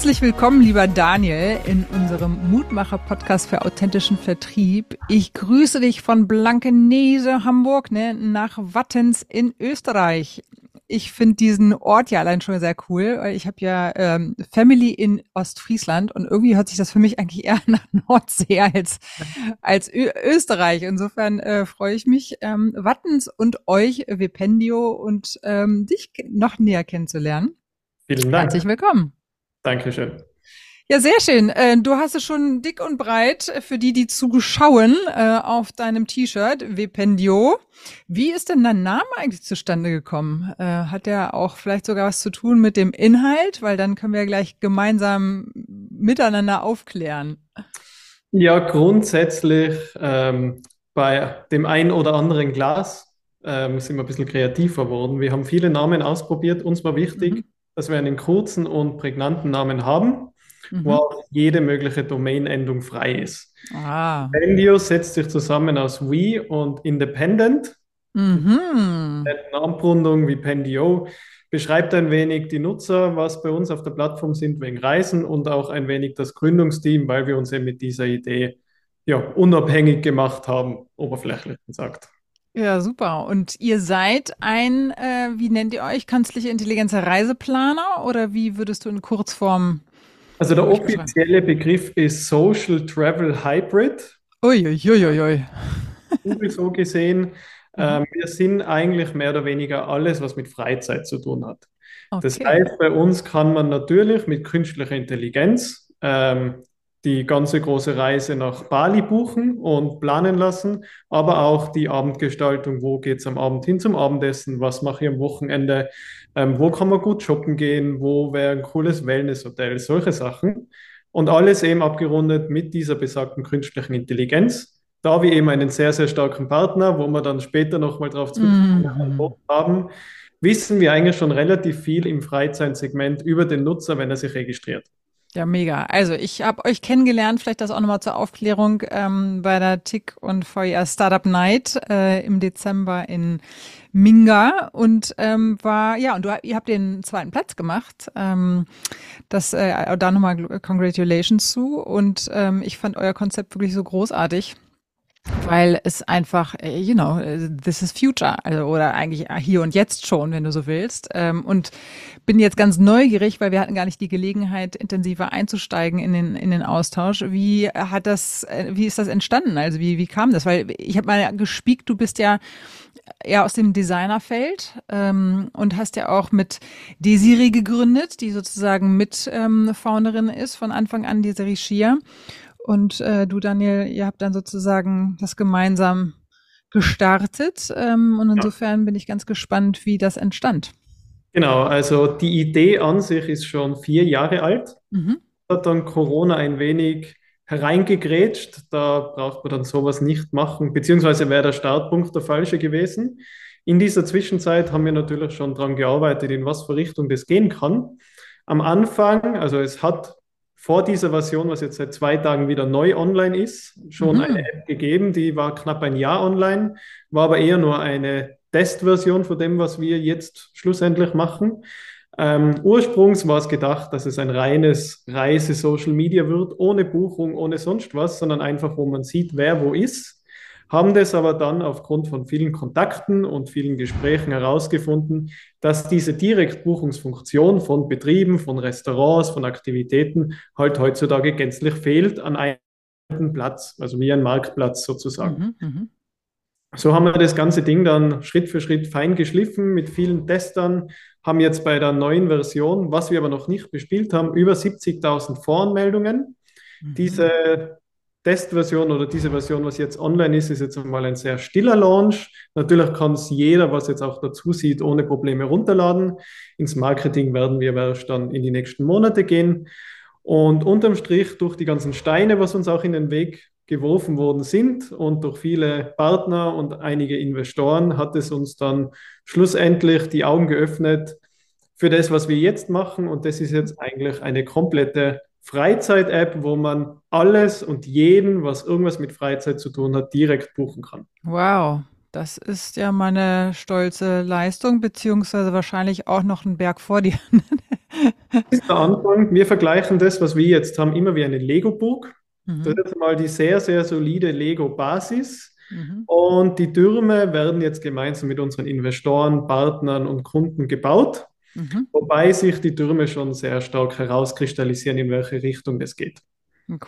Herzlich willkommen, lieber Daniel, in unserem Mutmacher-Podcast für authentischen Vertrieb. Ich grüße dich von Blankenese, Hamburg, ne, nach Wattens in Österreich. Ich finde diesen Ort ja allein schon sehr cool, weil ich habe ja ähm, Family in Ostfriesland und irgendwie hört sich das für mich eigentlich eher nach Nordsee als, als Ö Österreich. Insofern äh, freue ich mich, ähm, Wattens und euch, Vipendio und ähm, dich noch näher kennenzulernen. Vielen Dank. Herzlich willkommen. Dankeschön. Ja, sehr schön. Äh, du hast es schon dick und breit äh, für die, die zuschauen, äh, auf deinem T-Shirt, Vependio. Wie ist denn dein Name eigentlich zustande gekommen? Hat der auch vielleicht sogar was zu tun mit dem Inhalt? Weil dann können wir gleich gemeinsam miteinander aufklären. Ja, grundsätzlich ähm, bei dem ein oder anderen Glas ähm, sind wir ein bisschen kreativer geworden. Wir haben viele Namen ausprobiert. Uns war wichtig, mhm dass wir einen kurzen und prägnanten Namen haben, mhm. wo auch jede mögliche Domain-Endung frei ist. Ah. Setzt sich zusammen aus We und Independent. Mhm. Eine Abrundung wie Pendio beschreibt ein wenig die Nutzer, was bei uns auf der Plattform sind wegen Reisen und auch ein wenig das Gründungsteam, weil wir uns eben mit dieser Idee ja, unabhängig gemacht haben, oberflächlich gesagt. Ja, super. Und ihr seid ein, äh, wie nennt ihr euch, künstliche Intelligenz Reiseplaner oder wie würdest du in Kurzform? Also der offizielle Begriff ist Social Travel Hybrid. Uiuiuiui. Google so gesehen. Ähm, wir sind eigentlich mehr oder weniger alles, was mit Freizeit zu tun hat. Okay. Das heißt, bei uns kann man natürlich mit künstlicher Intelligenz ähm, die ganze große Reise nach Bali buchen und planen lassen, aber auch die Abendgestaltung, wo geht es am Abend hin zum Abendessen, was mache ich am Wochenende, ähm, wo kann man gut shoppen gehen, wo wäre ein cooles Wellnesshotel, solche Sachen. Und alles eben abgerundet mit dieser besagten künstlichen Intelligenz. Da wir eben einen sehr, sehr starken Partner, wo wir dann später nochmal drauf zurückkommen mhm. haben, wissen wir eigentlich schon relativ viel im Freizeitsegment über den Nutzer, wenn er sich registriert. Ja, mega. Also ich habe euch kennengelernt, vielleicht das auch nochmal zur Aufklärung ähm, bei der TIC und VR Startup Night äh, im Dezember in Minga und ähm, war, ja, und du, ihr habt den zweiten Platz gemacht. Ähm, das äh, da nochmal Congratulations zu. Und ähm, ich fand euer Konzept wirklich so großartig weil es einfach, äh, you know, this is future, also oder eigentlich hier und jetzt schon, wenn du so willst. Ähm, und bin jetzt ganz neugierig, weil wir hatten gar nicht die Gelegenheit, intensiver einzusteigen in den in den Austausch. Wie hat das, äh, wie ist das entstanden? Also wie wie kam das? Weil ich habe mal gespiekt, du bist ja eher aus dem Designerfeld ähm, und hast ja auch mit Desiri gegründet, die sozusagen mit ähm, Founderin ist von Anfang an, Desiri Schier. Und äh, du, Daniel, ihr habt dann sozusagen das gemeinsam gestartet. Ähm, und insofern ja. bin ich ganz gespannt, wie das entstand. Genau, also die Idee an sich ist schon vier Jahre alt. Mhm. Hat dann Corona ein wenig hereingegrätscht. Da braucht man dann sowas nicht machen, beziehungsweise wäre der Startpunkt der falsche gewesen. In dieser Zwischenzeit haben wir natürlich schon daran gearbeitet, in was für Richtung das gehen kann. Am Anfang, also es hat vor dieser Version, was jetzt seit zwei Tagen wieder neu online ist, schon mhm. eine App gegeben, die war knapp ein Jahr online, war aber eher nur eine Testversion von dem, was wir jetzt schlussendlich machen. Ähm, ursprungs war es gedacht, dass es ein reines Reise-Social Media wird, ohne Buchung, ohne sonst was, sondern einfach, wo man sieht, wer wo ist haben das aber dann aufgrund von vielen Kontakten und vielen Gesprächen herausgefunden, dass diese Direktbuchungsfunktion von Betrieben, von Restaurants, von Aktivitäten halt heutzutage gänzlich fehlt an einem Platz, also wie ein Marktplatz sozusagen. Mhm, mh. So haben wir das ganze Ding dann Schritt für Schritt fein geschliffen mit vielen Testern, haben jetzt bei der neuen Version, was wir aber noch nicht bespielt haben, über 70.000 Voranmeldungen. Mhm. Diese Testversion oder diese Version, was jetzt online ist, ist jetzt einmal ein sehr stiller Launch. Natürlich kann es jeder, was jetzt auch dazu sieht, ohne Probleme runterladen. Ins Marketing werden wir erst dann in die nächsten Monate gehen. Und unterm Strich, durch die ganzen Steine, was uns auch in den Weg geworfen worden sind und durch viele Partner und einige Investoren hat es uns dann schlussendlich die Augen geöffnet für das, was wir jetzt machen. Und das ist jetzt eigentlich eine komplette Freizeit-App, wo man alles und jeden, was irgendwas mit Freizeit zu tun hat, direkt buchen kann. Wow, das ist ja meine stolze Leistung, beziehungsweise wahrscheinlich auch noch ein Berg vor dir. das ist der Anfang. Wir vergleichen das, was wir jetzt haben, immer wie eine Lego-Burg. Mhm. Das ist mal die sehr, sehr solide Lego-Basis. Mhm. Und die Türme werden jetzt gemeinsam mit unseren Investoren, Partnern und Kunden gebaut. Mhm. Wobei sich die Türme schon sehr stark herauskristallisieren, in welche Richtung das geht.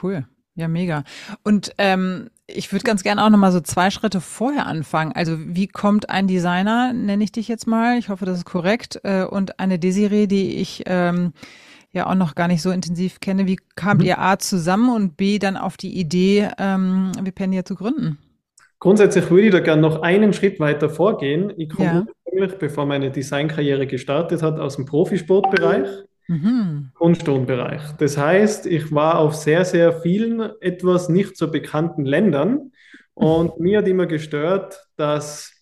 Cool. Ja, mega. Und ähm, ich würde ganz gerne auch nochmal so zwei Schritte vorher anfangen. Also wie kommt ein Designer, nenne ich dich jetzt mal, ich hoffe, das ist korrekt, äh, und eine Desiree, die ich ähm, ja auch noch gar nicht so intensiv kenne. Wie kamt mhm. ihr A zusammen und B dann auf die Idee, ähm, Vipendia zu gründen? Grundsätzlich würde ich da gerne noch einen Schritt weiter vorgehen. Ich komme ja. ursprünglich, bevor meine Designkarriere gestartet hat, aus dem Profisportbereich. Mhm. Grundstundenbereich. Das heißt, ich war auf sehr, sehr vielen etwas nicht so bekannten Ländern und mir hat immer gestört, dass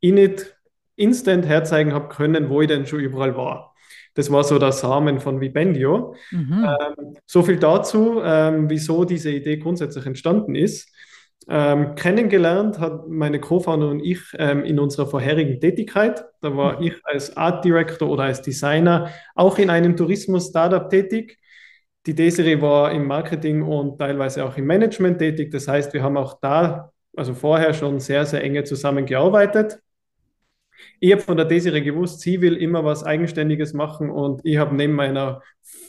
ich nicht instant herzeigen habe können, wo ich denn schon überall war. Das war so der Samen von Vibendio. Mhm. Ähm, so viel dazu, ähm, wieso diese Idee grundsätzlich entstanden ist. Ähm, kennengelernt hat meine Co-Founder und ich ähm, in unserer vorherigen Tätigkeit. Da war mhm. ich als Art Director oder als Designer auch in einem Tourismus-Startup tätig. Die Desiree war im Marketing und teilweise auch im Management tätig. Das heißt, wir haben auch da, also vorher schon sehr, sehr enge zusammengearbeitet. Ich habe von der Desiree gewusst, sie will immer was Eigenständiges machen und ich habe neben meiner,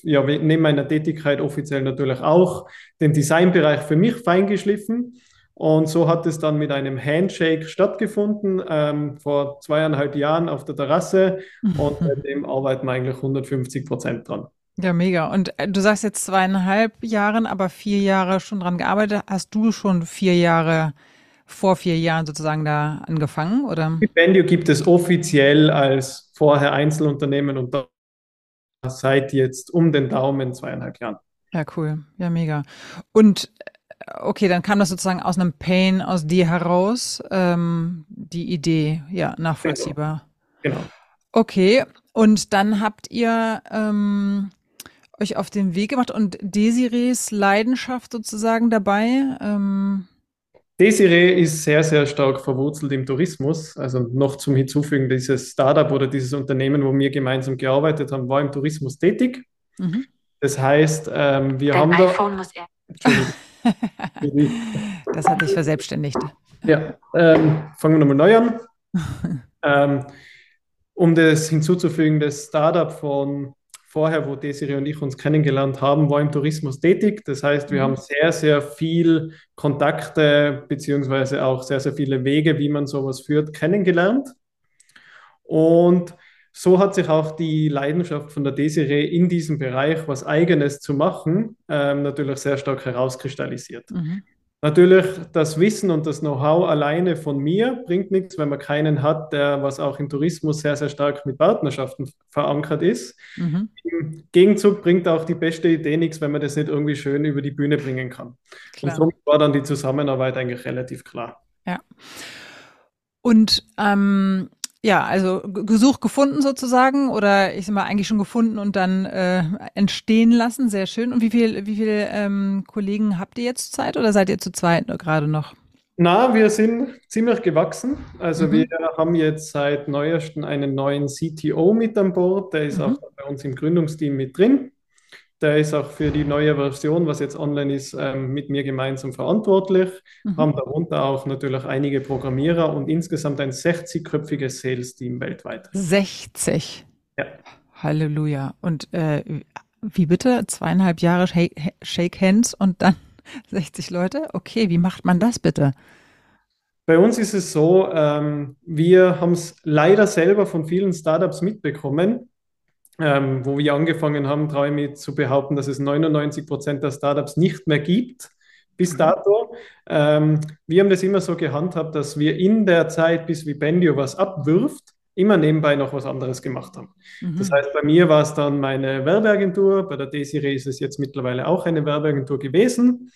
ja, neben meiner Tätigkeit offiziell natürlich auch den Designbereich für mich feingeschliffen. Und so hat es dann mit einem Handshake stattgefunden, ähm, vor zweieinhalb Jahren auf der Terrasse. Und seitdem arbeiten wir eigentlich 150 Prozent dran. Ja, mega. Und äh, du sagst jetzt zweieinhalb Jahren, aber vier Jahre schon dran gearbeitet. Hast du schon vier Jahre vor vier Jahren sozusagen da angefangen, oder? Stipendio gibt es offiziell als vorher Einzelunternehmen und seit jetzt um den Daumen zweieinhalb Jahren. Ja, cool. Ja, mega. Und okay, dann kam das sozusagen aus einem Pain aus dir heraus, ähm, die Idee, ja, nachvollziehbar. Genau. genau. Okay, und dann habt ihr ähm, euch auf den Weg gemacht und Desirees Leidenschaft sozusagen dabei. Ähm, Desiree ist sehr, sehr stark verwurzelt im Tourismus. Also noch zum Hinzufügen, dieses Startup oder dieses Unternehmen, wo wir gemeinsam gearbeitet haben, war im Tourismus tätig. Mhm. Das heißt, ähm, wir Dein haben iPhone da. Muss er. Das hat dich verselbstständigt. Ja, ähm, fangen wir nochmal neu an. ähm, um das hinzuzufügen, das Startup von vorher, wo Desiree und ich uns kennengelernt haben, war im Tourismus tätig. Das heißt, wir mhm. haben sehr, sehr viel Kontakte beziehungsweise auch sehr, sehr viele Wege, wie man sowas führt, kennengelernt. Und so hat sich auch die Leidenschaft von der Desiree in diesem Bereich, was Eigenes zu machen, ähm, natürlich sehr stark herauskristallisiert. Mhm. Natürlich, das Wissen und das Know-how alleine von mir bringt nichts, wenn man keinen hat, der, was auch im Tourismus sehr, sehr stark mit Partnerschaften verankert ist. Mhm. Im Gegenzug bringt auch die beste Idee nichts, wenn man das nicht irgendwie schön über die Bühne bringen kann. Klar. Und somit war dann die Zusammenarbeit eigentlich relativ klar. Ja. Und ähm, ja, also gesucht, gefunden sozusagen oder ich sag mal eigentlich schon gefunden und dann äh, entstehen lassen. Sehr schön. Und wie viel, wie viele ähm, Kollegen habt ihr jetzt Zeit oder seid ihr zu zweit gerade noch? Na, wir sind ziemlich gewachsen. Also mhm. wir haben jetzt seit neuestem einen neuen CTO mit an Bord. Der ist mhm. auch bei uns im Gründungsteam mit drin. Der ist auch für die neue Version, was jetzt online ist, ähm, mit mir gemeinsam verantwortlich. Mhm. Haben darunter auch natürlich einige Programmierer und insgesamt ein 60-köpfiges Sales-Team weltweit. 60? Ja. Halleluja. Und äh, wie bitte? Zweieinhalb Jahre Shake Hands und dann 60 Leute? Okay, wie macht man das bitte? Bei uns ist es so, ähm, wir haben es leider selber von vielen Startups mitbekommen ähm, wo wir angefangen haben, traue ich mich zu behaupten, dass es 99 Prozent der Startups nicht mehr gibt bis mhm. dato. Ähm, wir haben das immer so gehandhabt, dass wir in der Zeit, bis Vibendio was abwirft, immer nebenbei noch was anderes gemacht haben. Mhm. Das heißt, bei mir war es dann meine Werbeagentur, bei der Desiree ist es jetzt mittlerweile auch eine Werbeagentur gewesen.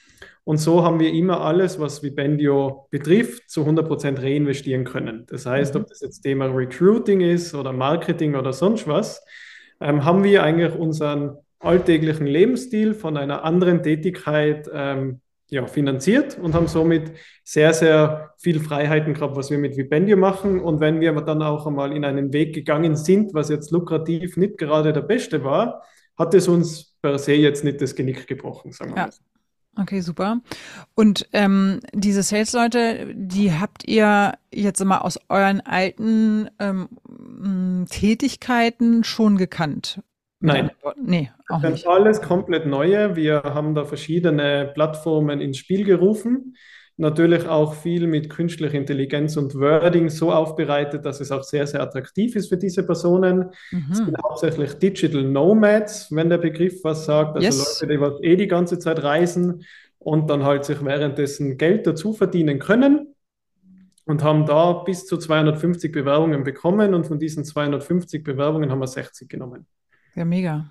Und so haben wir immer alles, was Vibendio betrifft, zu 100% reinvestieren können. Das heißt, ob das jetzt Thema Recruiting ist oder Marketing oder sonst was, ähm, haben wir eigentlich unseren alltäglichen Lebensstil von einer anderen Tätigkeit ähm, ja, finanziert und haben somit sehr, sehr viel Freiheiten gehabt, was wir mit Vibendio machen. Und wenn wir dann auch einmal in einen Weg gegangen sind, was jetzt lukrativ nicht gerade der beste war, hat es uns per se jetzt nicht das Genick gebrochen, sagen wir ja. mal. Okay, super. Und ähm, diese Sales-Leute, die habt ihr jetzt mal aus euren alten ähm, Tätigkeiten schon gekannt? Nein. Nee, auch nicht. alles komplett neue. Wir haben da verschiedene Plattformen ins Spiel gerufen. Natürlich auch viel mit künstlicher Intelligenz und Wording so aufbereitet, dass es auch sehr, sehr attraktiv ist für diese Personen. Mhm. Es sind hauptsächlich Digital Nomads, wenn der Begriff was sagt. Also yes. Leute, die eh die ganze Zeit reisen und dann halt sich währenddessen Geld dazu verdienen können und haben da bis zu 250 Bewerbungen bekommen und von diesen 250 Bewerbungen haben wir 60 genommen. Ja, mega.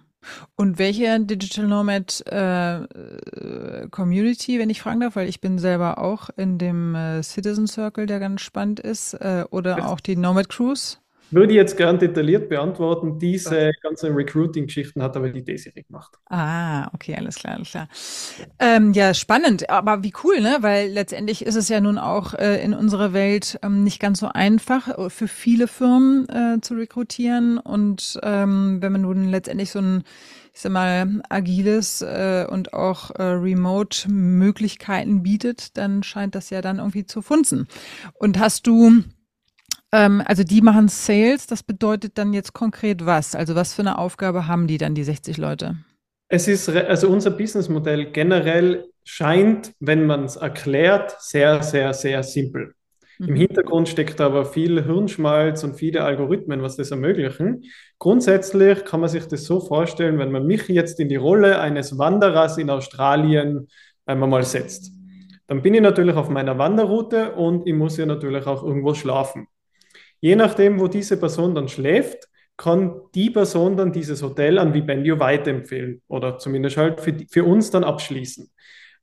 Und welche Digital Nomad äh, Community, wenn ich fragen darf, weil ich bin selber auch in dem äh, Citizen Circle, der ganz spannend ist, äh, oder auch die Nomad Cruise? Würde ich jetzt gern detailliert beantworten. Diese ganzen Recruiting-Geschichten hat aber die Desiree gemacht. Ah, okay, alles klar, alles klar. Ähm, ja, spannend, aber wie cool, ne? Weil letztendlich ist es ja nun auch äh, in unserer Welt ähm, nicht ganz so einfach äh, für viele Firmen äh, zu rekrutieren. Und ähm, wenn man nun letztendlich so ein ich sag mal, agiles äh, und auch äh, Remote-Möglichkeiten bietet, dann scheint das ja dann irgendwie zu funzen. Und hast du ähm, also die machen Sales, das bedeutet dann jetzt konkret was? Also was für eine Aufgabe haben die dann, die 60 Leute? Es ist, also unser Businessmodell generell scheint, wenn man es erklärt, sehr, sehr, sehr simpel. Mhm. Im Hintergrund steckt aber viel Hirnschmalz und viele Algorithmen, was das ermöglichen. Grundsätzlich kann man sich das so vorstellen, wenn man mich jetzt in die Rolle eines Wanderers in Australien einmal mal setzt. Dann bin ich natürlich auf meiner Wanderroute und ich muss ja natürlich auch irgendwo schlafen. Je nachdem, wo diese Person dann schläft, kann die Person dann dieses Hotel an Vibendio weiterempfehlen oder zumindest halt für, für uns dann abschließen.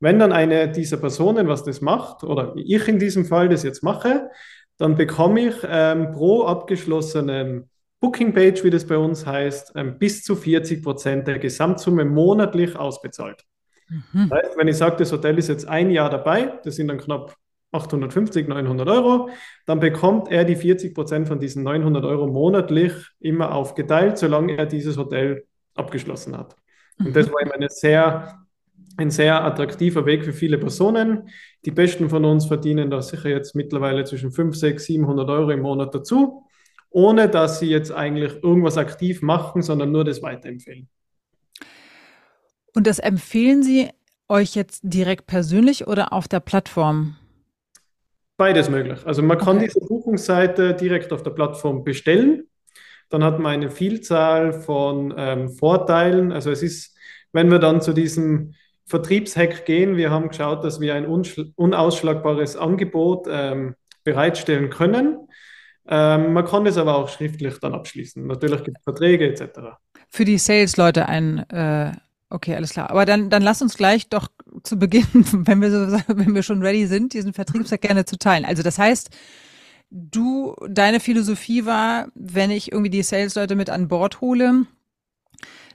Wenn dann eine dieser Personen was das macht, oder ich in diesem Fall das jetzt mache, dann bekomme ich ähm, pro abgeschlossenen Booking Page, wie das bei uns heißt, ähm, bis zu 40 Prozent der Gesamtsumme monatlich ausbezahlt. Mhm. Das heißt, wenn ich sage, das Hotel ist jetzt ein Jahr dabei, das sind dann knapp 850, 900 Euro, dann bekommt er die 40 Prozent von diesen 900 Euro monatlich immer aufgeteilt, solange er dieses Hotel abgeschlossen hat. Und das war immer eine sehr, ein sehr attraktiver Weg für viele Personen. Die Besten von uns verdienen da sicher jetzt mittlerweile zwischen 5, 6, 700 Euro im Monat dazu, ohne dass sie jetzt eigentlich irgendwas aktiv machen, sondern nur das weiterempfehlen. Und das empfehlen Sie euch jetzt direkt persönlich oder auf der Plattform? Beides möglich. Also man kann okay. diese Buchungsseite direkt auf der Plattform bestellen. Dann hat man eine Vielzahl von ähm, Vorteilen. Also es ist, wenn wir dann zu diesem Vertriebshack gehen, wir haben geschaut, dass wir ein unausschlagbares Angebot ähm, bereitstellen können. Ähm, man kann das aber auch schriftlich dann abschließen. Natürlich gibt es Verträge etc. Für die Sales-Leute ein äh, Okay, alles klar. Aber dann, dann lass uns gleich doch zu Beginn, wenn wir so, wenn wir schon ready sind, diesen Vertriebswerk gerne zu teilen. Also das heißt, du, deine Philosophie war, wenn ich irgendwie die Sales-Leute mit an Bord hole,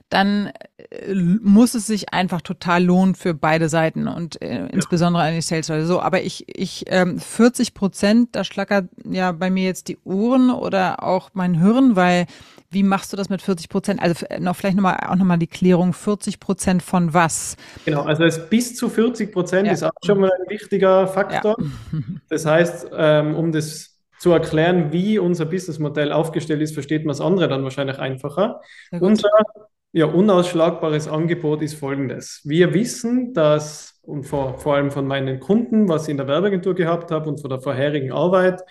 dann äh, muss es sich einfach total lohnen für beide Seiten und äh, insbesondere an die Sales-Leute. So, aber ich, ich ähm, 40 Prozent, da schlackert ja bei mir jetzt die Ohren oder auch mein Hirn, weil wie machst du das mit 40 Prozent? Also noch vielleicht nochmal auch nochmal die Klärung, 40 Prozent von was? Genau, also bis zu 40 Prozent ja. ist auch schon mal ein wichtiger Faktor. Ja. Das heißt, ähm, um das zu erklären, wie unser Businessmodell aufgestellt ist, versteht man das andere dann wahrscheinlich einfacher. Unser ja, unausschlagbares Angebot ist folgendes. Wir wissen, dass, und vor, vor allem von meinen Kunden, was ich in der Werbeagentur gehabt habe und von der vorherigen Arbeit,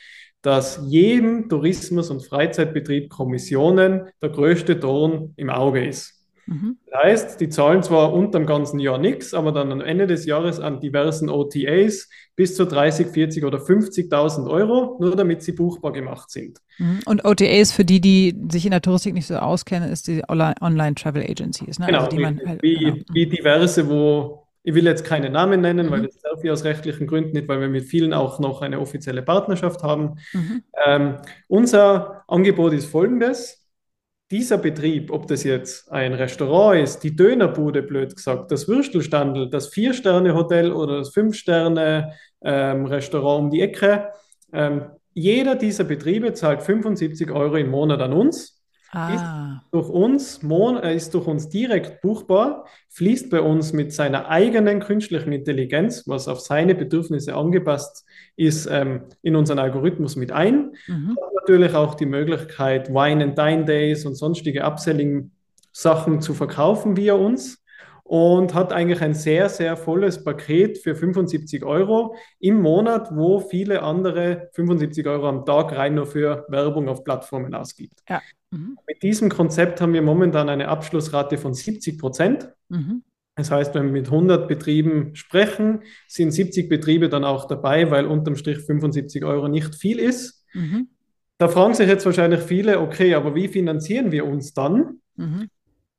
dass jedem Tourismus- und Freizeitbetrieb Kommissionen der größte Dorn im Auge ist. Mhm. Das heißt, die zahlen zwar unterm ganzen Jahr nichts, aber dann am Ende des Jahres an diversen OTAs bis zu 30, 40 oder 50.000 Euro, nur damit sie buchbar gemacht sind. Mhm. Und OTAs, für die, die sich in der Touristik nicht so auskennen, ist die Online-Travel Agencies. Ne? Genau, also wie, halt, wie, genau. wie diverse, wo Ich will jetzt keine Namen nennen, mhm. weil das darf ich aus rechtlichen Gründen nicht, weil wir mit vielen auch noch eine offizielle Partnerschaft haben. Mhm. Ähm, unser Angebot ist folgendes dieser Betrieb, ob das jetzt ein Restaurant ist, die Dönerbude, blöd gesagt, das Würstelstandel, das Vier-Sterne-Hotel oder das Fünf-Sterne-Restaurant ähm, um die Ecke, ähm, jeder dieser Betriebe zahlt 75 Euro im Monat an uns. Ah. Ist durch uns, äh, ist durch uns direkt buchbar, fließt bei uns mit seiner eigenen künstlichen Intelligenz, was auf seine Bedürfnisse angepasst ist, ähm, in unseren Algorithmus mit ein. Mhm. Natürlich auch die Möglichkeit, Wine and Dine Days und sonstige Upselling-Sachen zu verkaufen via uns und hat eigentlich ein sehr, sehr volles Paket für 75 Euro im Monat, wo viele andere 75 Euro am Tag rein nur für Werbung auf Plattformen ausgibt. Ja. Mhm. Mit diesem Konzept haben wir momentan eine Abschlussrate von 70 Prozent. Mhm. Das heißt, wenn wir mit 100 Betrieben sprechen, sind 70 Betriebe dann auch dabei, weil unterm Strich 75 Euro nicht viel ist. Mhm. Da fragen sich jetzt wahrscheinlich viele, okay, aber wie finanzieren wir uns dann?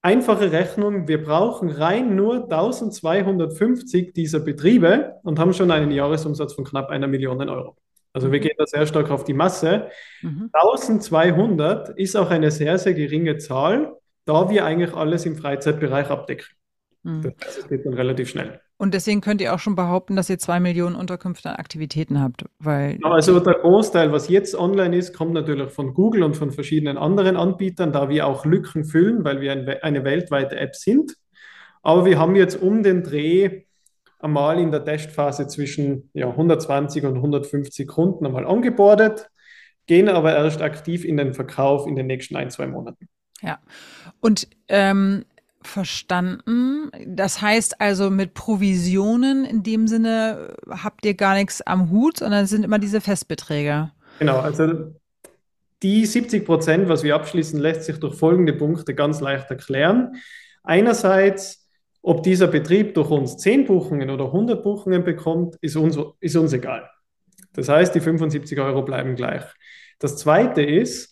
Einfache Rechnung, wir brauchen rein nur 1250 dieser Betriebe und haben schon einen Jahresumsatz von knapp einer Million Euro. Also wir mhm. gehen da sehr stark auf die Masse. Mhm. 1200 ist auch eine sehr, sehr geringe Zahl, da wir eigentlich alles im Freizeitbereich abdecken. Mhm. Das geht dann relativ schnell. Und deswegen könnt ihr auch schon behaupten, dass ihr zwei Millionen Unterkünfte an Aktivitäten habt, weil. Also der Großteil, was jetzt online ist, kommt natürlich von Google und von verschiedenen anderen Anbietern, da wir auch Lücken füllen, weil wir eine weltweite App sind. Aber wir haben jetzt um den Dreh einmal in der Testphase zwischen ja, 120 und 150 Kunden einmal angebordet, gehen aber erst aktiv in den Verkauf in den nächsten ein, zwei Monaten. Ja. Und ähm, Verstanden. Das heißt also, mit Provisionen in dem Sinne habt ihr gar nichts am Hut, sondern es sind immer diese Festbeträge. Genau, also die 70 Prozent, was wir abschließen, lässt sich durch folgende Punkte ganz leicht erklären. Einerseits, ob dieser Betrieb durch uns 10 Buchungen oder 100 Buchungen bekommt, ist uns, ist uns egal. Das heißt, die 75 Euro bleiben gleich. Das Zweite ist,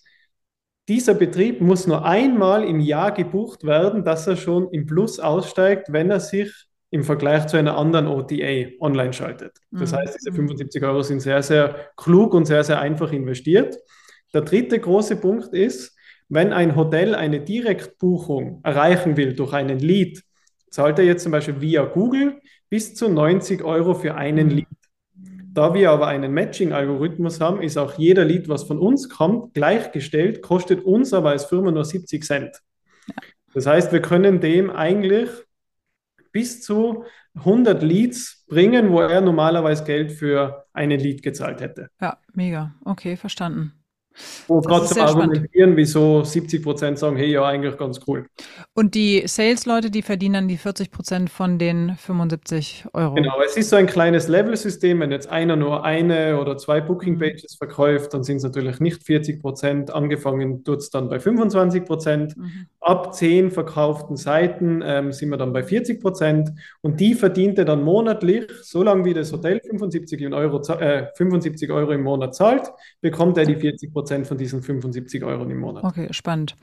dieser Betrieb muss nur einmal im Jahr gebucht werden, dass er schon im Plus aussteigt, wenn er sich im Vergleich zu einer anderen OTA online schaltet. Das mhm. heißt, diese 75 Euro sind sehr, sehr klug und sehr, sehr einfach investiert. Der dritte große Punkt ist, wenn ein Hotel eine Direktbuchung erreichen will durch einen Lead, zahlt er jetzt zum Beispiel via Google bis zu 90 Euro für einen mhm. Lead. Da wir aber einen Matching-Algorithmus haben, ist auch jeder Lead, was von uns kommt, gleichgestellt, kostet uns aber als Firma nur 70 Cent. Das heißt, wir können dem eigentlich bis zu 100 Leads bringen, wo er normalerweise Geld für einen Lead gezahlt hätte. Ja, mega. Okay, verstanden. Wo trotzdem argumentieren, wieso 70 Prozent sagen, hey, ja, eigentlich ganz cool. Und die Sales-Leute, die verdienen dann die 40 Prozent von den 75 Euro. Genau, es ist so ein kleines Level-System. Wenn jetzt einer nur eine oder zwei Booking-Pages mhm. verkauft, dann sind es natürlich nicht 40 Prozent. Angefangen tut es dann bei 25 Prozent. Mhm. Ab 10 verkauften Seiten ähm, sind wir dann bei 40 Prozent. Und die verdient er dann monatlich, solange wie das Hotel 75 Euro, äh, 75 Euro im Monat zahlt, bekommt er die 40 Prozent Prozent von diesen 75 Euro im Monat. Okay, spannend.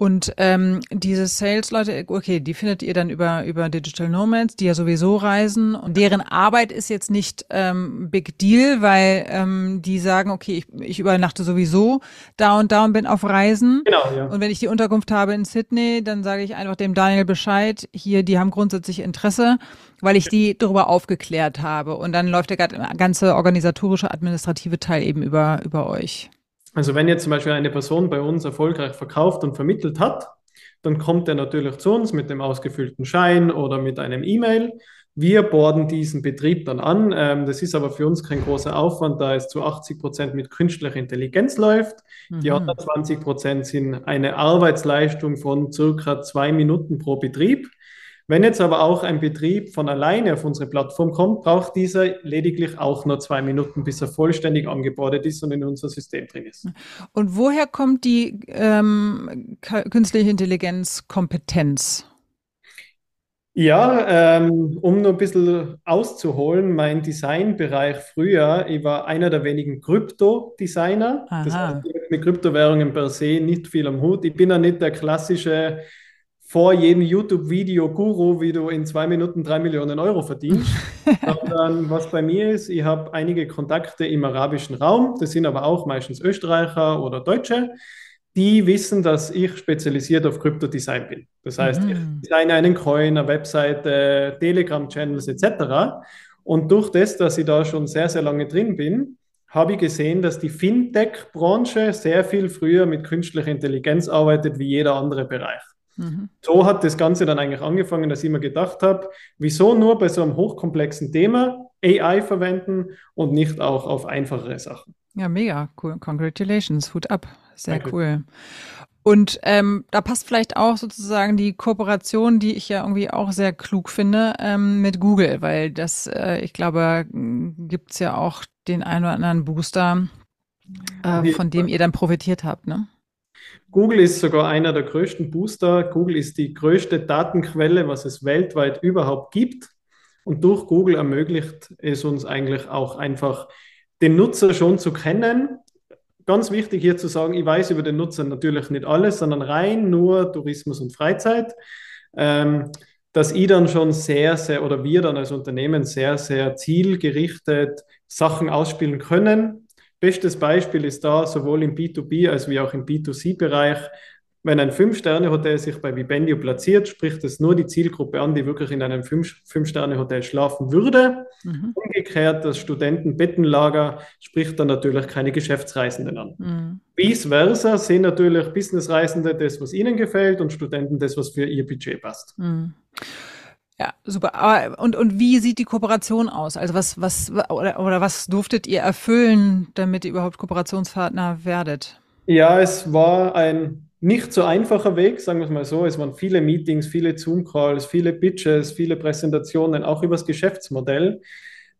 Und ähm, diese Sales-Leute, okay, die findet ihr dann über, über Digital Nomads, die ja sowieso reisen. Und deren Arbeit ist jetzt nicht ähm, Big Deal, weil ähm, die sagen, okay, ich, ich übernachte sowieso da und da und bin auf Reisen. Genau, ja. Und wenn ich die Unterkunft habe in Sydney, dann sage ich einfach dem Daniel Bescheid, hier, die haben grundsätzlich Interesse, weil ich die darüber aufgeklärt habe. Und dann läuft der ganze organisatorische, administrative Teil eben über, über euch. Also wenn jetzt zum Beispiel eine Person bei uns erfolgreich verkauft und vermittelt hat, dann kommt er natürlich zu uns mit dem ausgefüllten Schein oder mit einem E-Mail. Wir borden diesen Betrieb dann an. Ähm, das ist aber für uns kein großer Aufwand, da es zu 80 Prozent mit künstlicher Intelligenz läuft. Mhm. Die anderen 20 Prozent sind eine Arbeitsleistung von circa zwei Minuten pro Betrieb. Wenn jetzt aber auch ein Betrieb von alleine auf unsere Plattform kommt, braucht dieser lediglich auch nur zwei Minuten, bis er vollständig angebordet ist und in unser System drin ist. Und woher kommt die ähm, künstliche Intelligenz-Kompetenz? Ja, ähm, um nur ein bisschen auszuholen, mein Designbereich früher, ich war einer der wenigen Krypto-Designer. Das heißt, mit Kryptowährungen per se nicht viel am Hut. Ich bin ja nicht der klassische vor jedem YouTube-Video Guru, wie du in zwei Minuten drei Millionen Euro verdienst, sondern was bei mir ist, ich habe einige Kontakte im arabischen Raum, das sind aber auch meistens Österreicher oder Deutsche, die wissen, dass ich spezialisiert auf Krypto-Design bin. Das heißt, mhm. ich designe einen Coin, eine Webseite, Telegram-Channels etc. Und durch das, dass ich da schon sehr, sehr lange drin bin, habe ich gesehen, dass die Fintech-Branche sehr viel früher mit künstlicher Intelligenz arbeitet wie jeder andere Bereich. Mhm. So hat das Ganze dann eigentlich angefangen, dass ich mir gedacht habe, wieso nur bei so einem hochkomplexen Thema AI verwenden und nicht auch auf einfachere Sachen. Ja, mega cool. Congratulations, Hut ab. Sehr Danke. cool. Und ähm, da passt vielleicht auch sozusagen die Kooperation, die ich ja irgendwie auch sehr klug finde, ähm, mit Google, weil das, äh, ich glaube, gibt es ja auch den einen oder anderen Booster, äh, von dem ihr dann profitiert habt, ne? Google ist sogar einer der größten Booster. Google ist die größte Datenquelle, was es weltweit überhaupt gibt. Und durch Google ermöglicht es uns eigentlich auch einfach, den Nutzer schon zu kennen. Ganz wichtig hier zu sagen, ich weiß über den Nutzer natürlich nicht alles, sondern rein nur Tourismus und Freizeit. Ähm, dass ich dann schon sehr, sehr, oder wir dann als Unternehmen sehr, sehr zielgerichtet Sachen ausspielen können, Bestes Beispiel ist da sowohl im B2B als wie auch im B2C-Bereich. Wenn ein Fünf-Sterne-Hotel sich bei Vibendio platziert, spricht es nur die Zielgruppe an, die wirklich in einem Fünf-Sterne-Hotel schlafen würde. Mhm. Umgekehrt, das Studentenbettenlager spricht dann natürlich keine Geschäftsreisenden an. Mhm. Vice versa sehen natürlich Businessreisende das, was ihnen gefällt und Studenten das, was für ihr Budget passt. Mhm. Ja, super. Aber, und, und wie sieht die Kooperation aus? Also was, was, oder, oder was durftet ihr erfüllen, damit ihr überhaupt Kooperationspartner werdet? Ja, es war ein nicht so einfacher Weg, sagen wir es mal so. Es waren viele Meetings, viele Zoom-Calls, viele Pitches, viele Präsentationen, auch über das Geschäftsmodell,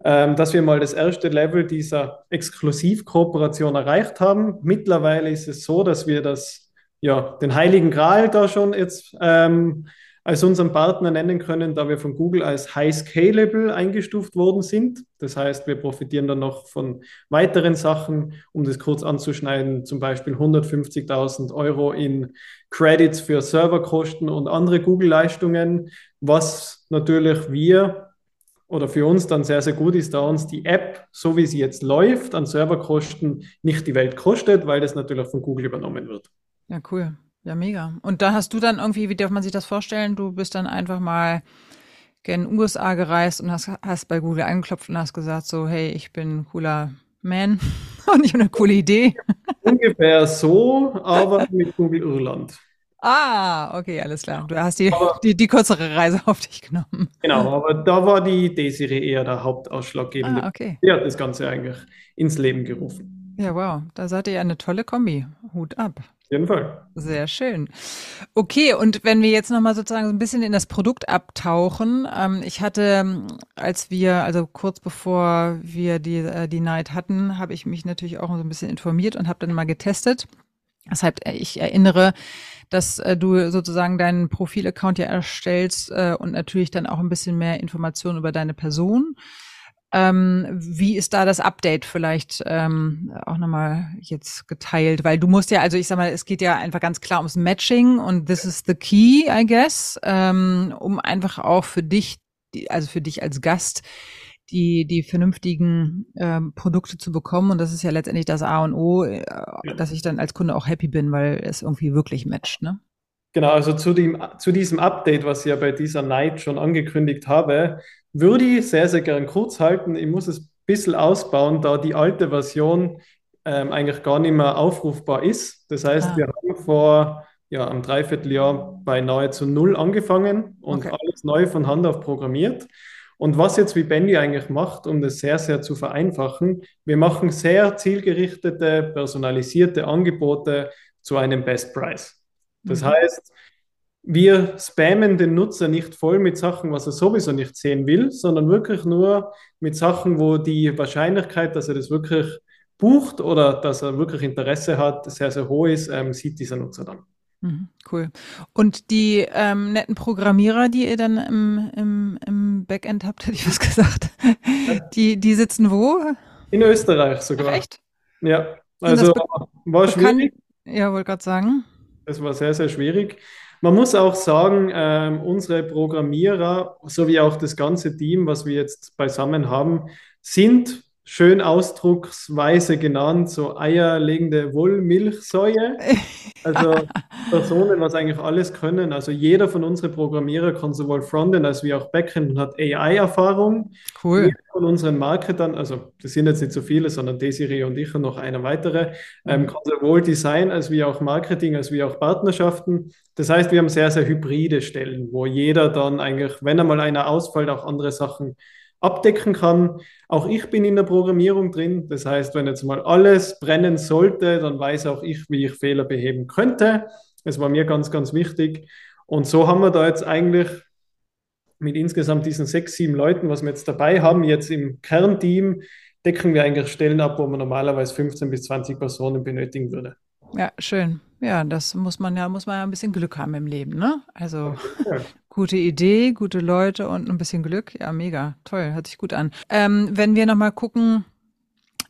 ähm, dass wir mal das erste Level dieser Exklusivkooperation erreicht haben. Mittlerweile ist es so, dass wir das, ja, den Heiligen Gral da schon jetzt ähm, als unseren Partner nennen können, da wir von Google als High Scalable eingestuft worden sind. Das heißt, wir profitieren dann noch von weiteren Sachen, um das kurz anzuschneiden, zum Beispiel 150.000 Euro in Credits für Serverkosten und andere Google-Leistungen, was natürlich wir oder für uns dann sehr, sehr gut ist, da uns die App, so wie sie jetzt läuft, an Serverkosten nicht die Welt kostet, weil das natürlich von Google übernommen wird. Ja, cool. Ja, mega. Und da hast du dann irgendwie, wie darf man sich das vorstellen? Du bist dann einfach mal in den USA gereist und hast, hast bei Google angeklopft und hast gesagt so, hey, ich bin ein cooler Man und ich habe eine coole Idee. Ungefähr so, aber mit Google Irland. Ah, okay, alles klar. Du hast die, aber, die, die, kürzere Reise auf dich genommen. Genau, aber da war die Desiree eher der Hauptausschlaggebende. Ah, okay. Die hat das Ganze eigentlich ins Leben gerufen. Ja, wow. Da seid ihr ja eine tolle Kombi. Hut ab jeden Fall. Sehr schön. Okay, und wenn wir jetzt nochmal sozusagen so ein bisschen in das Produkt abtauchen. Ähm, ich hatte, als wir, also kurz bevor wir die, äh, die Night hatten, habe ich mich natürlich auch so ein bisschen informiert und habe dann mal getestet. Deshalb, äh, ich erinnere, dass äh, du sozusagen deinen Profilaccount ja erstellst äh, und natürlich dann auch ein bisschen mehr Informationen über deine Person. Ähm, wie ist da das Update vielleicht ähm, auch nochmal jetzt geteilt? Weil du musst ja, also ich sag mal, es geht ja einfach ganz klar ums Matching und this is the key, I guess, ähm, um einfach auch für dich, also für dich als Gast, die, die vernünftigen ähm, Produkte zu bekommen. Und das ist ja letztendlich das A und O, äh, dass ich dann als Kunde auch happy bin, weil es irgendwie wirklich matcht, ne? Genau, also zu, dem, zu diesem Update, was ich ja bei dieser Night schon angekündigt habe, würde ich sehr, sehr gern kurz halten. Ich muss es ein bisschen ausbauen, da die alte Version ähm, eigentlich gar nicht mehr aufrufbar ist. Das heißt, ah. wir haben vor ja, einem Dreivierteljahr bei nahezu null angefangen und okay. alles neu von Hand auf programmiert. Und was jetzt wie Bendy eigentlich macht, um das sehr, sehr zu vereinfachen, wir machen sehr zielgerichtete, personalisierte Angebote zu einem Best Price. Das mhm. heißt, wir spammen den Nutzer nicht voll mit Sachen, was er sowieso nicht sehen will, sondern wirklich nur mit Sachen, wo die Wahrscheinlichkeit, dass er das wirklich bucht oder dass er wirklich Interesse hat, sehr, sehr hoch ist, ähm, sieht dieser Nutzer dann. Mhm, cool. Und die ähm, netten Programmierer, die ihr dann im, im, im Backend habt, hätte ich was gesagt, die, die sitzen wo? In Österreich sogar. Ach, echt? Ja, also war schwierig. Ja, wollte gerade sagen. Es war sehr, sehr schwierig. Man muss auch sagen, ähm, unsere Programmierer sowie auch das ganze Team, was wir jetzt beisammen haben, sind schön ausdrucksweise genannt, so eierlegende Wollmilchsäue. Also Personen, was eigentlich alles können. Also jeder von unseren Programmierern kann sowohl Frontend als wie auch Backend und hat AI-Erfahrung. Cool. Jeder von unseren Marketern, also das sind jetzt nicht so viele, sondern Desiree und ich und noch einer weitere, ähm, kann sowohl Design als wie auch Marketing als wie auch Partnerschaften. Das heißt, wir haben sehr, sehr hybride Stellen, wo jeder dann eigentlich, wenn einmal einer ausfällt, auch andere Sachen abdecken kann. Auch ich bin in der Programmierung drin. Das heißt, wenn jetzt mal alles brennen sollte, dann weiß auch ich, wie ich Fehler beheben könnte. Das war mir ganz, ganz wichtig. Und so haben wir da jetzt eigentlich mit insgesamt diesen sechs, sieben Leuten, was wir jetzt dabei haben, jetzt im Kernteam, decken wir eigentlich Stellen ab, wo man normalerweise 15 bis 20 Personen benötigen würde. Ja, schön. Ja, das muss man ja, muss man ja ein bisschen Glück haben im Leben, ne? Also ja. Gute Idee, gute Leute und ein bisschen Glück. Ja, mega. Toll, hört sich gut an. Ähm, wenn wir nochmal gucken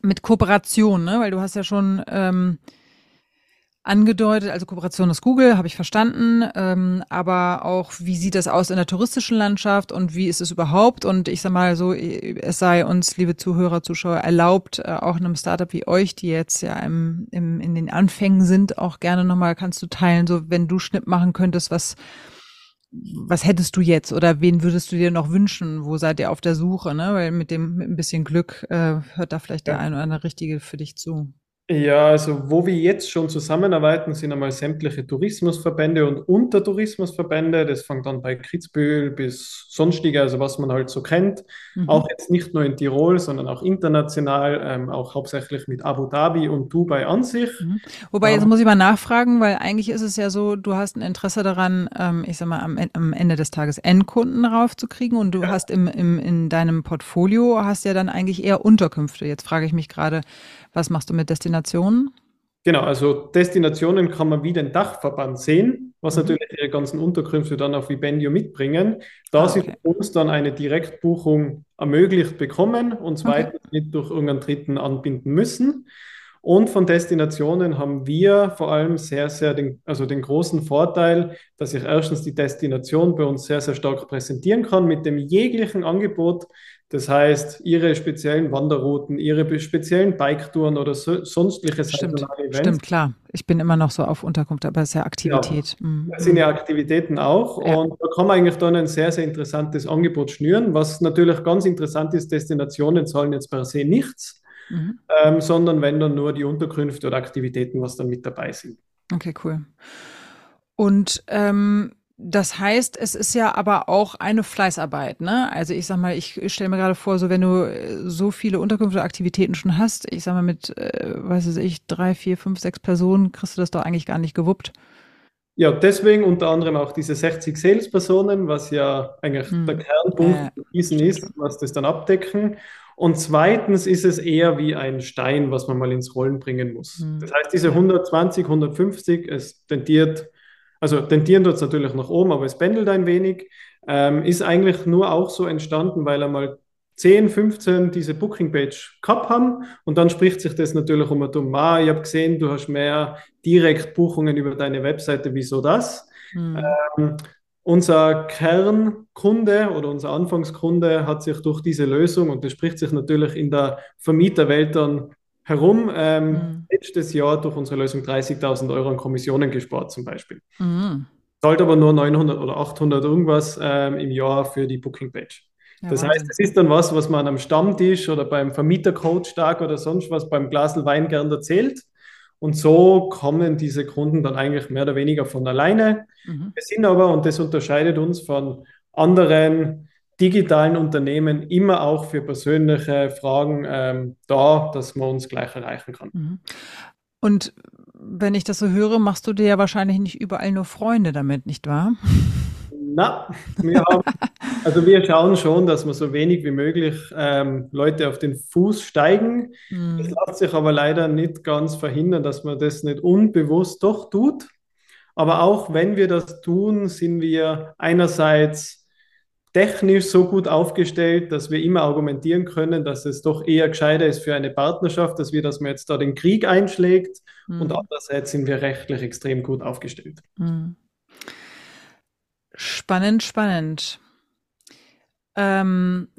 mit Kooperation, ne? Weil du hast ja schon ähm, angedeutet, also Kooperation ist Google, habe ich verstanden, ähm, aber auch, wie sieht das aus in der touristischen Landschaft und wie ist es überhaupt? Und ich sag mal so, es sei uns, liebe Zuhörer, Zuschauer, erlaubt, äh, auch einem Startup wie euch, die jetzt ja im, im, in den Anfängen sind, auch gerne nochmal kannst du teilen, so wenn du Schnipp machen könntest, was was hättest du jetzt oder wen würdest du dir noch wünschen? Wo seid ihr auf der Suche? Ne? Weil mit dem mit ein bisschen Glück äh, hört da vielleicht der ein oder andere Richtige für dich zu. Ja, also wo wir jetzt schon zusammenarbeiten, sind einmal sämtliche Tourismusverbände und Untertourismusverbände. Das fängt dann bei Kitzbühel bis sonstige, also was man halt so kennt. Mhm. Auch jetzt nicht nur in Tirol, sondern auch international, ähm, auch hauptsächlich mit Abu Dhabi und Dubai an sich. Mhm. Wobei, jetzt muss ich mal nachfragen, weil eigentlich ist es ja so, du hast ein Interesse daran, ähm, ich sag mal, am, am, Ende des Tages Endkunden raufzukriegen und du ja. hast im, im, in deinem Portfolio hast ja dann eigentlich eher Unterkünfte. Jetzt frage ich mich gerade, was machst du mit Destinationen? Genau, also Destinationen kann man wie den Dachverband sehen, was mhm. natürlich ihre ganzen Unterkünfte dann auf Vibendio mitbringen. Da ah, okay. sie uns dann eine Direktbuchung ermöglicht bekommen und zweitens okay. nicht durch irgendeinen Dritten anbinden müssen. Und von Destinationen haben wir vor allem sehr, sehr den, also den großen Vorteil, dass ich erstens die Destination bei uns sehr, sehr stark präsentieren kann mit dem jeglichen Angebot, das heißt, ihre speziellen Wanderrouten, ihre speziellen Biketouren oder so, sonstige Stimmt, stimmt, klar. Ich bin immer noch so auf Unterkunft, aber es ist ja Aktivität. Ja, mhm. Das sind ja Aktivitäten auch. Ja. Und da kann man eigentlich dann ein sehr, sehr interessantes Angebot schnüren. Was natürlich ganz interessant ist, Destinationen zahlen jetzt per se nichts, mhm. ähm, sondern wenn dann nur die Unterkünfte oder Aktivitäten, was dann mit dabei sind. Okay, cool. Und ähm, das heißt, es ist ja aber auch eine Fleißarbeit, ne? Also ich sag mal, ich stelle mir gerade vor, so wenn du äh, so viele Unterkünfte, Aktivitäten schon hast, ich sag mal mit, äh, weiß ich, drei, vier, fünf, sechs Personen, kriegst du das doch eigentlich gar nicht gewuppt. Ja, deswegen unter anderem auch diese 60 Salespersonen, was ja eigentlich hm. der Kernpunkt äh, diesen ist, was das dann abdecken. Und zweitens ist es eher wie ein Stein, was man mal ins Rollen bringen muss. Hm. Das heißt, diese 120, 150, es tendiert also tendieren dort natürlich nach oben, aber es pendelt ein wenig. Ähm, ist eigentlich nur auch so entstanden, weil er mal 10, 15 diese Booking-Page gehabt haben und dann spricht sich das natürlich um und ah, ich habe gesehen, du hast mehr Direktbuchungen über deine Webseite, wieso das? Mhm. Ähm, unser Kernkunde oder unser Anfangskunde hat sich durch diese Lösung, und das spricht sich natürlich in der Vermieterwelt dann herum ähm, mhm. letztes Jahr durch unsere Lösung 30.000 Euro an Kommissionen gespart zum Beispiel. Mhm. Zahlt aber nur 900 oder 800 irgendwas ähm, im Jahr für die Booking-Page. Ja, das Wahnsinn. heißt, es ist dann was, was man am Stammtisch oder beim Vermietercoach-Tag oder sonst was beim Glasel Wein gern erzählt. Und so kommen diese Kunden dann eigentlich mehr oder weniger von alleine. Mhm. Wir sind aber, und das unterscheidet uns von anderen digitalen Unternehmen immer auch für persönliche Fragen ähm, da, dass man uns gleich erreichen kann. Mhm. Und wenn ich das so höre, machst du dir ja wahrscheinlich nicht überall nur Freunde damit, nicht wahr? Na, wir haben, also wir schauen schon, dass wir so wenig wie möglich ähm, Leute auf den Fuß steigen. Mhm. Es lässt sich aber leider nicht ganz verhindern, dass man das nicht unbewusst doch tut. Aber auch wenn wir das tun, sind wir einerseits technisch so gut aufgestellt, dass wir immer argumentieren können, dass es doch eher gescheiter ist für eine Partnerschaft, dass wir, dass man jetzt da den Krieg einschlägt. Mhm. Und andererseits sind wir rechtlich extrem gut aufgestellt. Mhm. Spannend, spannend. Ähm,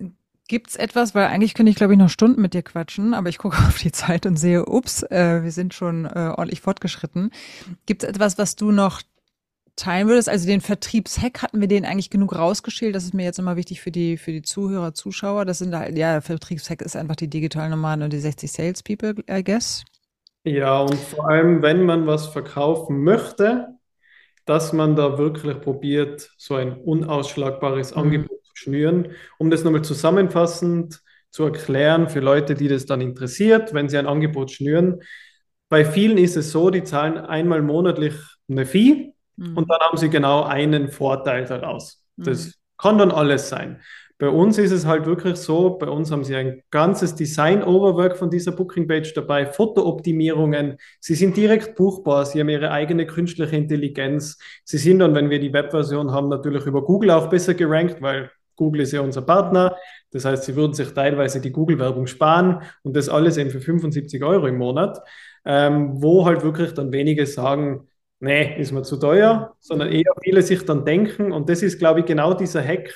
Gibt es etwas, weil eigentlich könnte ich, glaube ich, noch Stunden mit dir quatschen, aber ich gucke auf die Zeit und sehe, ups, äh, wir sind schon äh, ordentlich fortgeschritten. Gibt es etwas, was du noch teilen würdest? Also den Vertriebshack hatten wir den eigentlich genug rausgeschält. Das ist mir jetzt immer wichtig für die, für die Zuhörer, Zuschauer. Das sind halt, ja, Vertriebshack ist einfach die digitalen Nomaden und die 60 Salespeople, I guess. Ja, und vor allem, wenn man was verkaufen möchte, dass man da wirklich probiert, so ein unausschlagbares mhm. Angebot schnüren. Um das nochmal zusammenfassend zu erklären für Leute, die das dann interessiert, wenn sie ein Angebot schnüren. Bei vielen ist es so, die zahlen einmal monatlich eine Fee mhm. und dann haben sie genau einen Vorteil daraus. Das mhm. kann dann alles sein. Bei uns ist es halt wirklich so, bei uns haben sie ein ganzes Design-Overwork von dieser Booking-Page dabei, Fotooptimierungen, sie sind direkt buchbar, sie haben ihre eigene künstliche Intelligenz. Sie sind dann, wenn wir die Webversion haben, natürlich über Google auch besser gerankt, weil Google ist ja unser Partner. Das heißt, sie würden sich teilweise die Google-Werbung sparen und das alles eben für 75 Euro im Monat, ähm, wo halt wirklich dann wenige sagen, nee, ist mir zu teuer, sondern eher viele sich dann denken, und das ist, glaube ich, genau dieser Hack,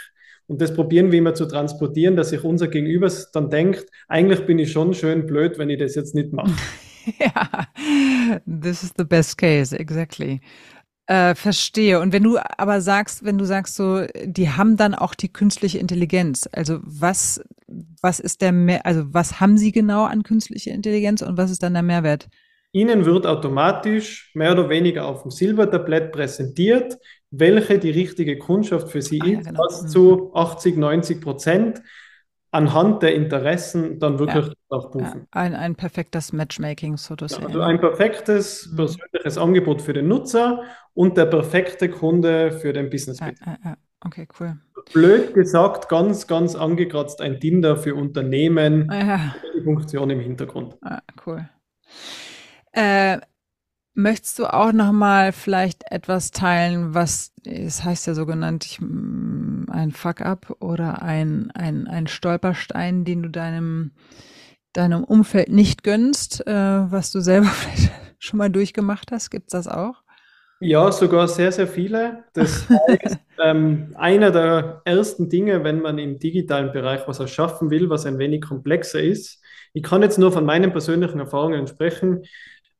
und das probieren wir immer zu transportieren, dass sich unser Gegenüber dann denkt, eigentlich bin ich schon schön blöd, wenn ich das jetzt nicht mache. ja, this is the best case, exactly. Äh, verstehe. Und wenn du aber sagst, wenn du sagst so, die haben dann auch die künstliche Intelligenz. Also was, was ist der, Mehr also was haben sie genau an künstlicher Intelligenz und was ist dann der Mehrwert? Ihnen wird automatisch mehr oder weniger auf dem Silbertablett präsentiert, welche die richtige Kundschaft für Sie ah, ist, ja, genau. was mhm. zu 80, 90 Prozent anhand der Interessen dann wirklich ja. auch buchen. Ja, ein, ein perfektes Matchmaking sozusagen. also ein perfektes persönliches Angebot für den Nutzer und der perfekte Kunde für den Business. Ja, okay, cool. Blöd gesagt, ganz, ganz angekratzt ein Tinder für Unternehmen. Ja. Die Funktion im Hintergrund. cool. Äh, Möchtest du auch noch mal vielleicht etwas teilen, was es heißt ja so genannt, ich, mm, ein Fuck-up oder ein, ein, ein Stolperstein, den du deinem, deinem Umfeld nicht gönnst, äh, was du selber vielleicht schon mal durchgemacht hast? Gibt es das auch? Ja, sogar sehr, sehr viele. Das heißt, ähm, einer der ersten Dinge, wenn man im digitalen Bereich was erschaffen will, was ein wenig komplexer ist. Ich kann jetzt nur von meinen persönlichen Erfahrungen sprechen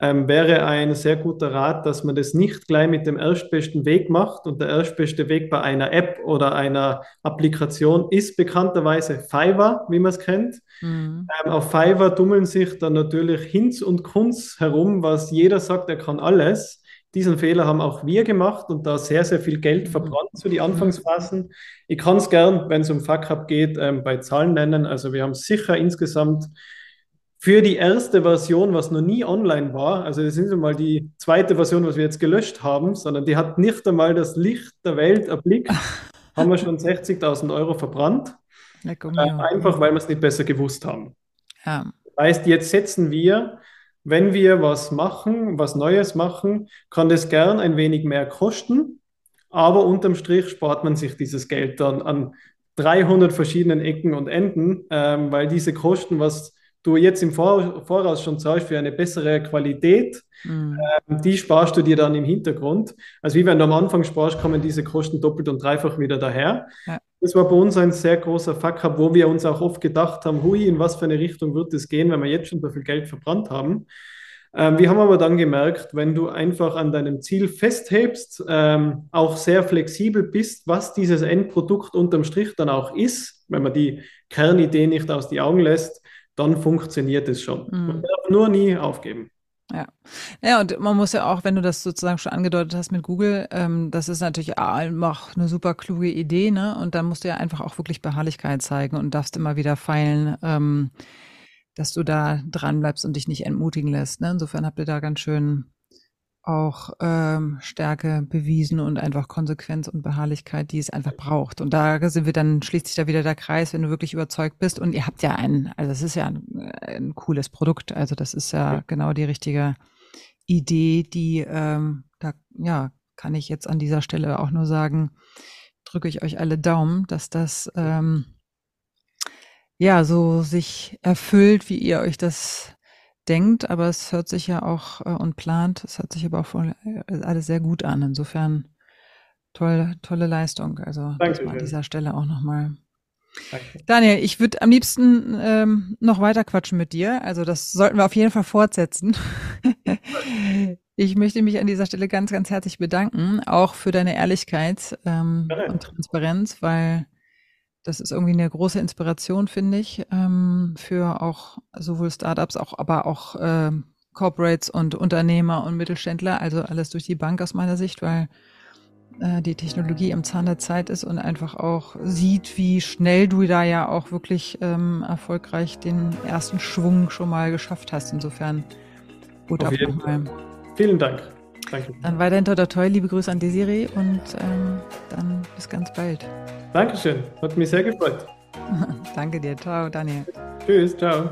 ähm, wäre ein sehr guter Rat, dass man das nicht gleich mit dem erstbesten Weg macht. Und der erstbeste Weg bei einer App oder einer Applikation ist bekannterweise Fiverr, wie man es kennt. Mhm. Ähm, auf Fiverr dummeln sich dann natürlich Hinz und Kunz herum, was jeder sagt, er kann alles. Diesen Fehler haben auch wir gemacht und da sehr, sehr viel Geld mhm. verbrannt zu die Anfangsphasen. Ich kann es gern, wenn es um Fuck-Up geht, ähm, bei Zahlen nennen. Also wir haben sicher insgesamt für die erste Version, was noch nie online war, also das ist nicht mal die zweite Version, was wir jetzt gelöscht haben, sondern die hat nicht einmal das Licht der Welt erblickt, haben wir schon 60.000 Euro verbrannt. Äh, einfach, weil wir es nicht besser gewusst haben. Ja. Das heißt, jetzt setzen wir, wenn wir was machen, was Neues machen, kann das gern ein wenig mehr kosten, aber unterm Strich spart man sich dieses Geld dann an 300 verschiedenen Ecken und Enden, ähm, weil diese Kosten, was du jetzt im Voraus schon zahlst für eine bessere Qualität, mhm. ähm, die sparst du dir dann im Hintergrund. Also wie wenn du am Anfang sparst, kommen diese Kosten doppelt und dreifach wieder daher. Ja. Das war bei uns ein sehr großer Fuck-up, wo wir uns auch oft gedacht haben, hui, in was für eine Richtung wird es gehen, wenn wir jetzt schon so viel Geld verbrannt haben. Ähm, wir haben aber dann gemerkt, wenn du einfach an deinem Ziel festhebst, ähm, auch sehr flexibel bist, was dieses Endprodukt unterm Strich dann auch ist, wenn man die Kernidee nicht aus die Augen lässt, dann funktioniert es schon. Mhm. Man darf nur nie aufgeben. Ja. Ja, und man muss ja auch, wenn du das sozusagen schon angedeutet hast mit Google, ähm, das ist natürlich auch eine super kluge Idee, ne? Und dann musst du ja einfach auch wirklich Beharrlichkeit zeigen und darfst immer wieder feilen, ähm, dass du da dran bleibst und dich nicht entmutigen lässt. Ne? Insofern habt ihr da ganz schön auch ähm, Stärke bewiesen und einfach Konsequenz und Beharrlichkeit, die es einfach braucht. Und da sind wir dann, schließt sich da wieder der Kreis, wenn du wirklich überzeugt bist. Und ihr habt ja ein, also es ist ja ein, ein, cooles Produkt. Also das ist ja, ja. genau die richtige Idee, die, ähm, da, ja, kann ich jetzt an dieser Stelle auch nur sagen, drücke ich euch alle Daumen, dass das ähm, ja so sich erfüllt, wie ihr euch das denkt, aber es hört sich ja auch äh, und plant, es hört sich aber auch voll, äh, alles sehr gut an. Insofern tolle, tolle Leistung. Also das an dieser Stelle auch nochmal. Daniel, ich würde am liebsten ähm, noch weiter quatschen mit dir. Also das sollten wir auf jeden Fall fortsetzen. ich möchte mich an dieser Stelle ganz, ganz herzlich bedanken, auch für deine Ehrlichkeit ähm, und Transparenz, weil das ist irgendwie eine große Inspiration, finde ich, ähm, für auch sowohl Startups, auch, aber auch äh, Corporates und Unternehmer und Mittelständler, also alles durch die Bank aus meiner Sicht, weil äh, die Technologie im Zahn der Zeit ist und einfach auch sieht, wie schnell du da ja auch wirklich ähm, erfolgreich den ersten Schwung schon mal geschafft hast. Insofern gut ab nochmal. Vielen Dank. Danke. Dann weiterhin toi, toi, liebe Grüße an Desiree und ähm, dann bis ganz bald. Dankeschön, hat mich sehr gefreut. Danke dir, ciao Daniel. Tschüss, ciao.